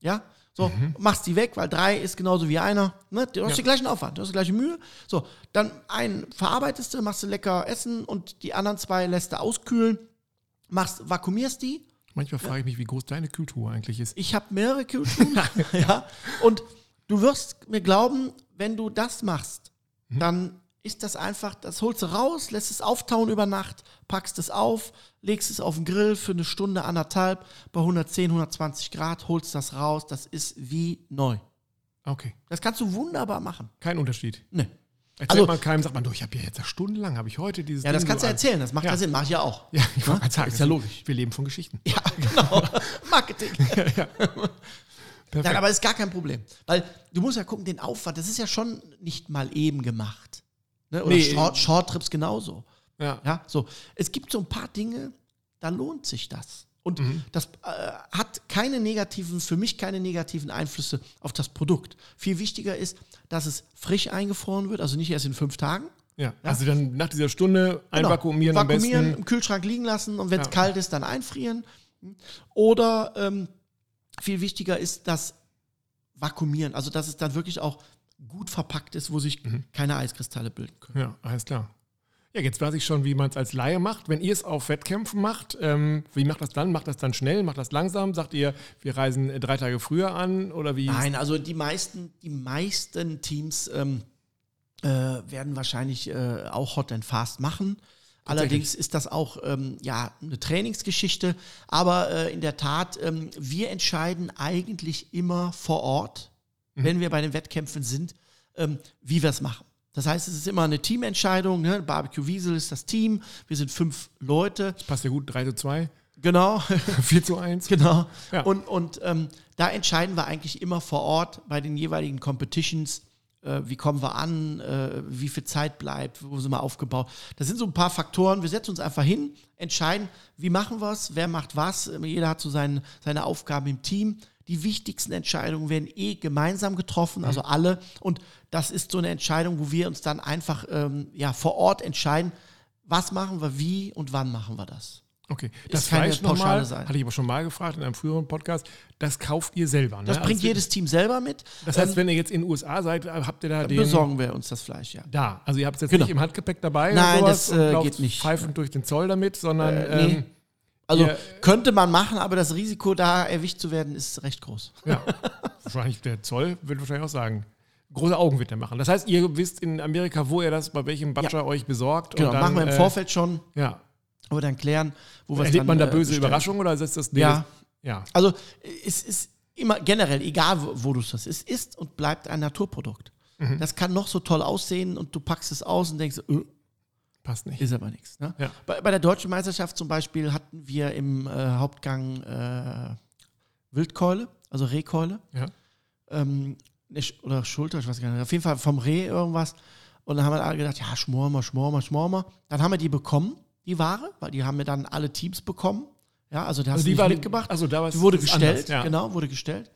Ja, so, Mhm. machst die weg, weil drei ist genauso wie einer. Ne? Du hast Ja. den gleichen Aufwand, du hast die gleiche Mühe. So, dann einen verarbeitest du, machst du lecker Essen und die anderen zwei lässt du auskühlen, machst, vakuumierst die. manchmal frage ich mich, wie groß deine Kühltruhe eigentlich ist. Ich habe mehrere Kühltruhen. ja. Und du wirst mir glauben, wenn du das machst, Mhm. dann ist das einfach, das holst du raus, lässt es auftauen über Nacht, packst es auf, legst es auf den Grill für eine Stunde, anderthalb, bei 110, 120 Grad, holst das raus, das ist wie neu. Okay, Das kannst du wunderbar machen. kein Unterschied. Ne. Erzählt Also- man keinem, sagt man, du, ich habe ja jetzt stundenlang, habe ich heute dieses Ja, das Ding kannst du so- erzählen, das macht ja, Ja. Sinn, mach ich ja auch. Ja, ich wollte Ne? sagen, Ist ja logisch. Wir leben von Geschichten. Ja, genau. Marketing. Perfekt. Nein, aber ist gar kein Problem. Weil du musst ja gucken, den Aufwand, das ist ja schon nicht mal eben gemacht. Ne? Oder Nee. Short, Shorttrips genauso. ja. Ja, so. Es gibt so ein paar Dinge, da lohnt sich das. Und Mhm. das äh, hat keine negativen, für mich keine negativen Einflüsse auf das Produkt. Viel wichtiger ist, dass es frisch eingefroren wird, also nicht erst in fünf Tagen. Ja. Also dann nach dieser Stunde einvakuumieren Genau. am besten. Vakuumieren, im Kühlschrank liegen lassen und wenn es Ja. kalt ist, dann einfrieren. Oder ähm, viel wichtiger ist das Vakuumieren, also dass es dann wirklich auch gut verpackt ist, wo sich Mhm. keine Eiskristalle bilden können. Ja, alles klar. Ja, jetzt weiß ich schon, wie man es als Laie macht. Wenn ihr es auf Wettkämpfen macht, ähm, wie macht das dann? Macht das dann schnell? Macht das langsam? Sagt ihr, wir reisen äh, drei Tage früher an? Oder wie? Nein, also die meisten, die meisten Teams ähm, äh, werden wahrscheinlich äh, auch Hot and Fast machen. Allerdings ist das auch ähm, ja, eine Trainingsgeschichte. Aber äh, in der Tat, ähm, wir entscheiden eigentlich immer vor Ort, wenn wir bei den Wettkämpfen sind, ähm, wie wir es machen. Das heißt, es ist immer eine Teamentscheidung. Ne? Barbecue Wiesel ist das Team. Wir sind fünf Leute. Passt ja gut, 3 zu 2, Genau. 4 zu 1. Genau. Ja. Und, und ähm, da entscheiden wir eigentlich immer vor Ort bei den jeweiligen Competitions, äh, wie kommen wir an, äh, wie viel Zeit bleibt, wo sind wir aufgebaut. Das sind so ein paar Faktoren. Wir setzen uns einfach hin, entscheiden, wie machen wir es, wer macht was. Jeder hat so seine, seine Aufgaben im Team. Die wichtigsten Entscheidungen werden eh gemeinsam getroffen, also alle. Und das ist so eine Entscheidung, wo wir uns dann einfach ähm, ja, vor Ort entscheiden, was machen wir, wie und wann machen wir das. Okay, das keine Fleisch nochmal, sein. hatte ich aber schon mal gefragt in einem früheren Podcast, das kauft ihr selber. Ne? Das bringt Also, jedes Team selber mit. Das heißt, wenn ihr jetzt in den USA seid, habt ihr da den... besorgen wir uns das Fleisch, ja. Da, also ihr habt es jetzt Genau. nicht im Handgepäck dabei Nein, das, äh, geht nicht. pfeifend durch den Zoll damit, sondern Äh, nee. ähm, Also Ihr- könnte man machen, aber das Risiko, da erwischt zu werden, ist recht groß. ja, wahrscheinlich der Zoll wird wahrscheinlich auch sagen, große Augen wird er machen. Das heißt, ihr wisst in Amerika, wo ihr das bei welchem Butcher euch besorgt. Genau, dann, machen wir im äh, Vorfeld schon, Ja. aber dann klären, wo wir Erlebt man da äh, böse bestellen. Überraschungen oder ist das Ja. Ja. Also es ist immer generell, egal wo, wo du es hast, es ist und bleibt ein Naturprodukt. Mhm. Das kann noch so toll aussehen und du packst es aus und denkst, äh, Passt nicht. ist aber nichts. Ne? Ja. Bei, bei der deutschen Meisterschaft zum Beispiel hatten wir im äh, Hauptgang äh, Wildkeule, also Rehkeule. Ja. ähm, Sch- oder Schulter, ich weiß gar nicht, auf jeden Fall vom Reh irgendwas. Und dann haben wir alle gedacht, ja, schmor mal, schmor mal, schmor mal. Dann haben wir die bekommen, die Ware, weil die haben wir dann alle Teams bekommen. Ja, also die hast Also du die nicht war mitgebracht. Also da war Die wurde gestellt, anders, ja. genau, wurde gestellt.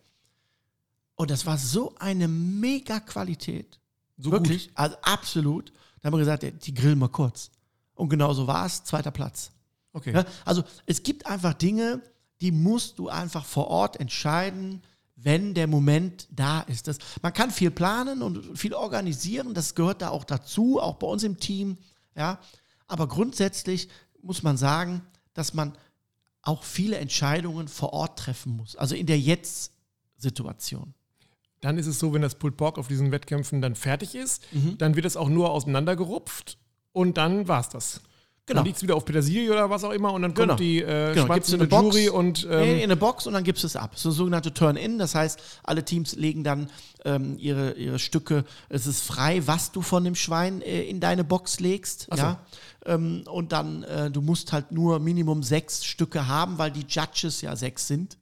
Und das war so eine mega Qualität. So Wirklich, also absolut. Da haben wir gesagt, die grillen wir kurz. Und genau so war es, zweiter Platz. Okay. Ja, also es gibt einfach Dinge, die musst du einfach vor Ort entscheiden, wenn der Moment da ist. Das, man kann viel planen und viel organisieren, das gehört da auch dazu, auch bei uns im Team. Ja. Aber grundsätzlich muss man sagen, dass man auch viele Entscheidungen vor Ort treffen muss. Also in der Jetzt-Situation. Dann ist es so, wenn das Pulled Pork auf diesen Wettkämpfen dann fertig ist, Mhm. dann wird es auch nur auseinandergerupft und dann war's das. Genau. Dann liegt es wieder auf Petersilie oder was auch immer und dann kommt Genau. die äh, Genau, Box? Jury und ähm, Nee, in eine Box und dann gibst du es ab. So sogenannte Turn-In, das heißt, alle Teams legen dann ähm, ihre, ihre Stücke, es ist frei, was du von dem Schwein äh, in deine Box legst. Ach so. Ja? Ähm, und dann, äh, du musst halt nur Minimum sechs Stücke haben, weil die Judges ja sechs sind.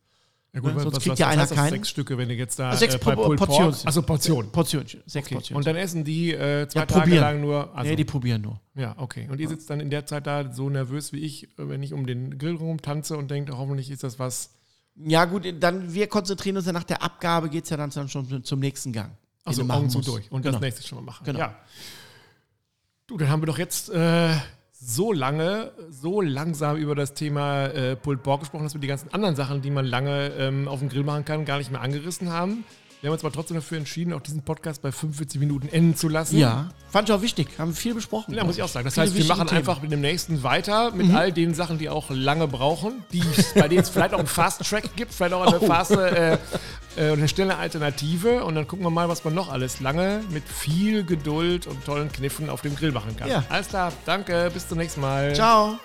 Ja gut, ne, sonst was, kriegt was ja einer heißt keinen. sechs Stücke, wenn du jetzt da Sechs äh, bei Pulled. Pork, also Portionen. Portionchen, sechs Okay. Portionen. Und dann essen die äh, zwei Ja, Tage probieren. lang nur. Also, nee, die probieren nur. ja, okay. Und ihr sitzt dann in der Zeit da so nervös wie ich, äh, wenn ich um den Grill rum tanze und denkt, hoffentlich ist das was. Ja, gut, dann wir konzentrieren uns ja nach der Abgabe, geht es ja dann schon zum nächsten Gang. Also Augen zu musst. durch und genau. das nächste schon mal machen. Genau. Ja. Du, dann haben wir doch jetzt äh, so lange, so langsam über das Thema äh, Pulled Pork gesprochen, dass wir die ganzen anderen Sachen, die man lange ähm, auf dem Grill machen kann, gar nicht mehr angerissen haben. Wir haben uns aber trotzdem dafür entschieden, auch diesen Podcast bei 45 Minuten enden zu lassen. Ja, fand ich auch wichtig. Haben viel besprochen. Ja, muss ich auch sagen. Das heißt, wir machen Themen. einfach mit dem nächsten weiter, mit all den Sachen, die auch lange brauchen, die, bei denen es vielleicht auch einen Fast Track gibt, vielleicht auch eine Oh. faste, äh, äh, eine schnelle Alternative. Und dann gucken wir mal, was man noch alles lange mit viel Geduld und tollen Kniffen auf dem Grill machen kann. Ja. Alles klar, danke, bis zum nächsten Mal. Ciao.